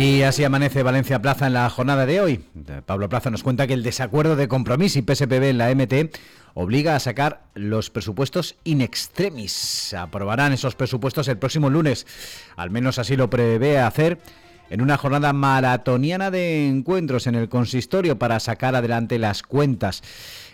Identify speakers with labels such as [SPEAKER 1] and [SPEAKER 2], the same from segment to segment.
[SPEAKER 1] Y así amanece Valencia Plaza en la jornada de hoy. Pablo Plaza nos cuenta que el desacuerdo de compromiso y PSPB en la MT obliga a sacar los presupuestos in extremis. Aprobarán esos presupuestos el próximo lunes. Al menos así lo prevé hacer en una jornada maratoniana de encuentros en el consistorio para sacar adelante las cuentas.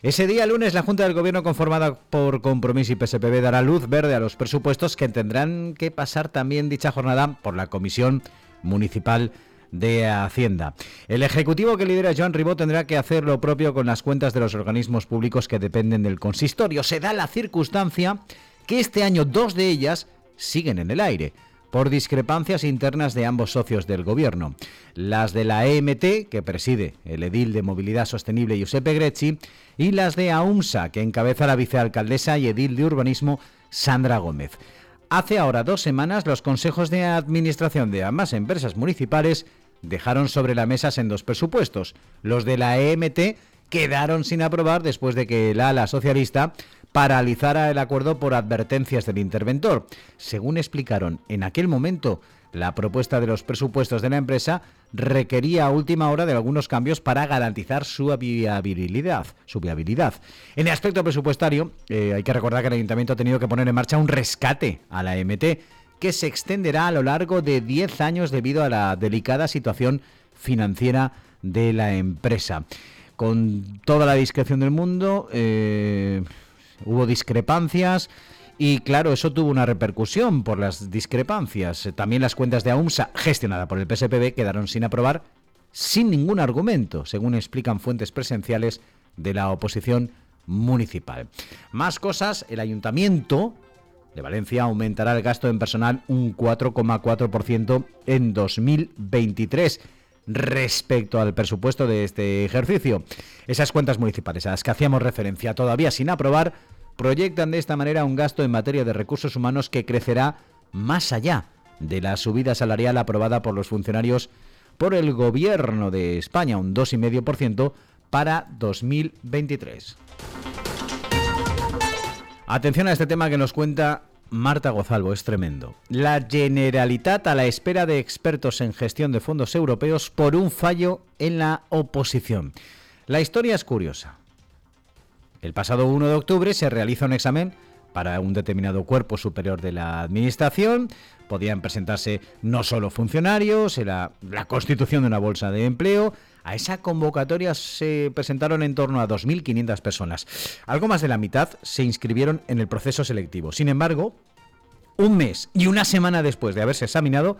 [SPEAKER 1] Ese día lunes la Junta del Gobierno conformada por Compromiso y PSPB dará luz verde a los presupuestos que tendrán que pasar también dicha jornada por la Comisión Municipal de Hacienda. El Ejecutivo que lidera Joan Ribó tendrá que hacer lo propio con las cuentas de los organismos públicos que dependen del consistorio. Se da la circunstancia que este año dos de ellas siguen en el aire por discrepancias internas de ambos socios del gobierno. Las de la EMT, que preside el edil de Movilidad Sostenible Giuseppe Grecci, y las de AUMSA, que encabeza la vicealcaldesa y edil de Urbanismo Sandra Gómez. Hace ahora dos semanas los consejos de administración de ambas empresas municipales dejaron sobre la mesa en dos presupuestos. Los de la EMT quedaron sin aprobar después de que el ala socialista paralizara el acuerdo por advertencias del interventor. Según explicaron en aquel momento, la propuesta de los presupuestos de la empresa requería a última hora de algunos cambios para garantizar su viabilidad. Su viabilidad. En el aspecto presupuestario, eh, hay que recordar que el ayuntamiento ha tenido que poner en marcha un rescate a la MT que se extenderá a lo largo de 10 años debido a la delicada situación financiera de la empresa. Con toda la discreción del mundo, eh, hubo discrepancias. Y claro, eso tuvo una repercusión por las discrepancias. También las cuentas de AUMSA, gestionada por el PSPB, quedaron sin aprobar sin ningún argumento, según explican fuentes presenciales de la oposición municipal. Más cosas, el ayuntamiento de Valencia aumentará el gasto en personal un 4,4% en 2023 respecto al presupuesto de este ejercicio. Esas cuentas municipales a las que hacíamos referencia todavía sin aprobar proyectan de esta manera un gasto en materia de recursos humanos que crecerá más allá de la subida salarial aprobada por los funcionarios por el Gobierno de España, un 2,5% para 2023. Atención a este tema que nos cuenta Marta Gozalvo, es tremendo. La Generalitat a la espera de expertos en gestión de fondos europeos por un fallo en la oposición. La historia es curiosa. El pasado 1 de octubre se realiza un examen para un determinado cuerpo superior de la Administración. Podían presentarse no solo funcionarios, era la constitución de una bolsa de empleo. A esa convocatoria se presentaron en torno a 2.500 personas. Algo más de la mitad se inscribieron en el proceso selectivo. Sin embargo, un mes y una semana después de haberse examinado,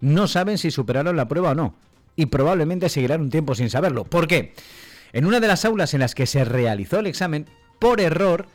[SPEAKER 1] no saben si superaron la prueba o no. Y probablemente seguirán un tiempo sin saberlo. ¿Por qué? En una de las aulas en las que se realizó el examen, por error,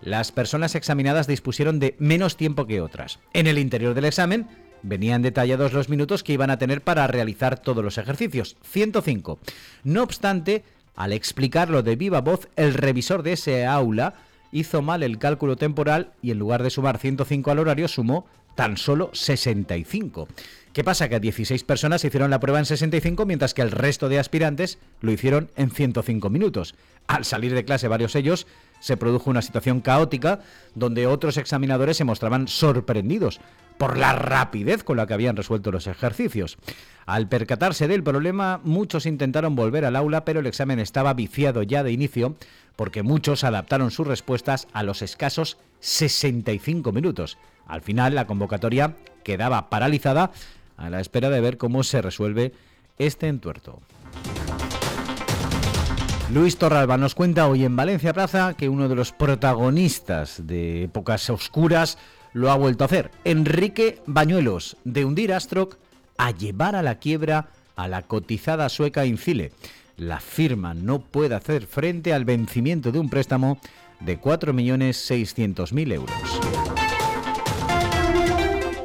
[SPEAKER 1] las personas examinadas dispusieron de menos tiempo que otras. En el interior del examen venían detallados los minutos que iban a tener para realizar todos los ejercicios, 105. No obstante, al explicarlo de viva voz, el revisor de ese aula hizo mal el cálculo temporal y en lugar de sumar 105 al horario sumó tan solo 65. ¿Qué pasa? Que 16 personas hicieron la prueba en 65 mientras que el resto de aspirantes lo hicieron en 105 minutos. Al salir de clase varios ellos, se produjo una situación caótica donde otros examinadores se mostraban sorprendidos por la rapidez con la que habían resuelto los ejercicios. Al percatarse del problema, muchos intentaron volver al aula, pero el examen estaba viciado ya de inicio porque muchos adaptaron sus respuestas a los escasos 65 minutos. Al final, la convocatoria quedaba paralizada a la espera de ver cómo se resuelve este entuerto. Luis Torralba nos cuenta hoy en Valencia Plaza que uno de los protagonistas de épocas oscuras lo ha vuelto a hacer. Enrique Bañuelos, de hundir Astroc a llevar a la quiebra a la cotizada sueca Incile. La firma no puede hacer frente al vencimiento de un préstamo de 4.600.000 euros.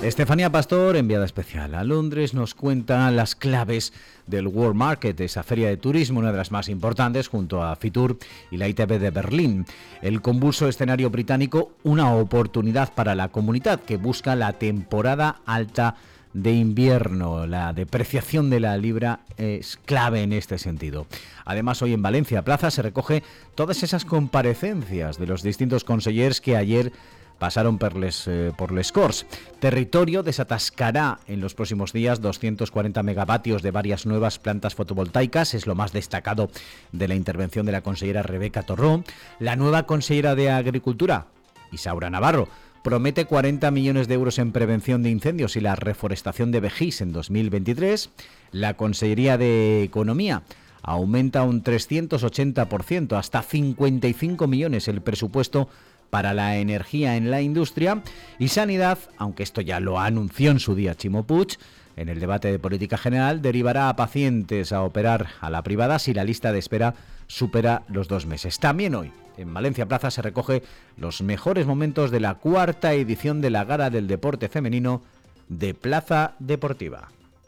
[SPEAKER 1] Estefanía Pastor, enviada especial a Londres, nos cuenta las claves del World Market, esa feria de turismo, una de las más importantes, junto a Fitur y la ITB de Berlín. El convulso escenario británico, una oportunidad para la comunidad que busca la temporada alta de invierno. La depreciación de la libra es clave en este sentido. Además, hoy en Valencia Plaza se recoge todas esas comparecencias de los distintos consellers que ayer pasaron por les, eh, por les Corts. Territorio desatascará en los próximos días 240 megavatios de varias nuevas plantas fotovoltaicas, es lo más destacado de la intervención de la consellera Rebeca Torró. La nueva consellera de Agricultura, Isaura Navarro, promete 40 millones de euros en prevención de incendios y la reforestación de Vejís en 2023. La Consellería de Economía aumenta un 380%, hasta 55 millones el presupuesto para la energía en la industria y sanidad, aunque esto ya lo anunció en su día Chimo Puig, en el debate de política general derivará a pacientes a operar a la privada si la lista de espera supera los dos meses. También hoy, en Valencia Plaza, se recoge los mejores momentos de la cuarta edición de la Gala del Deporte Femenino de Plaza Deportiva.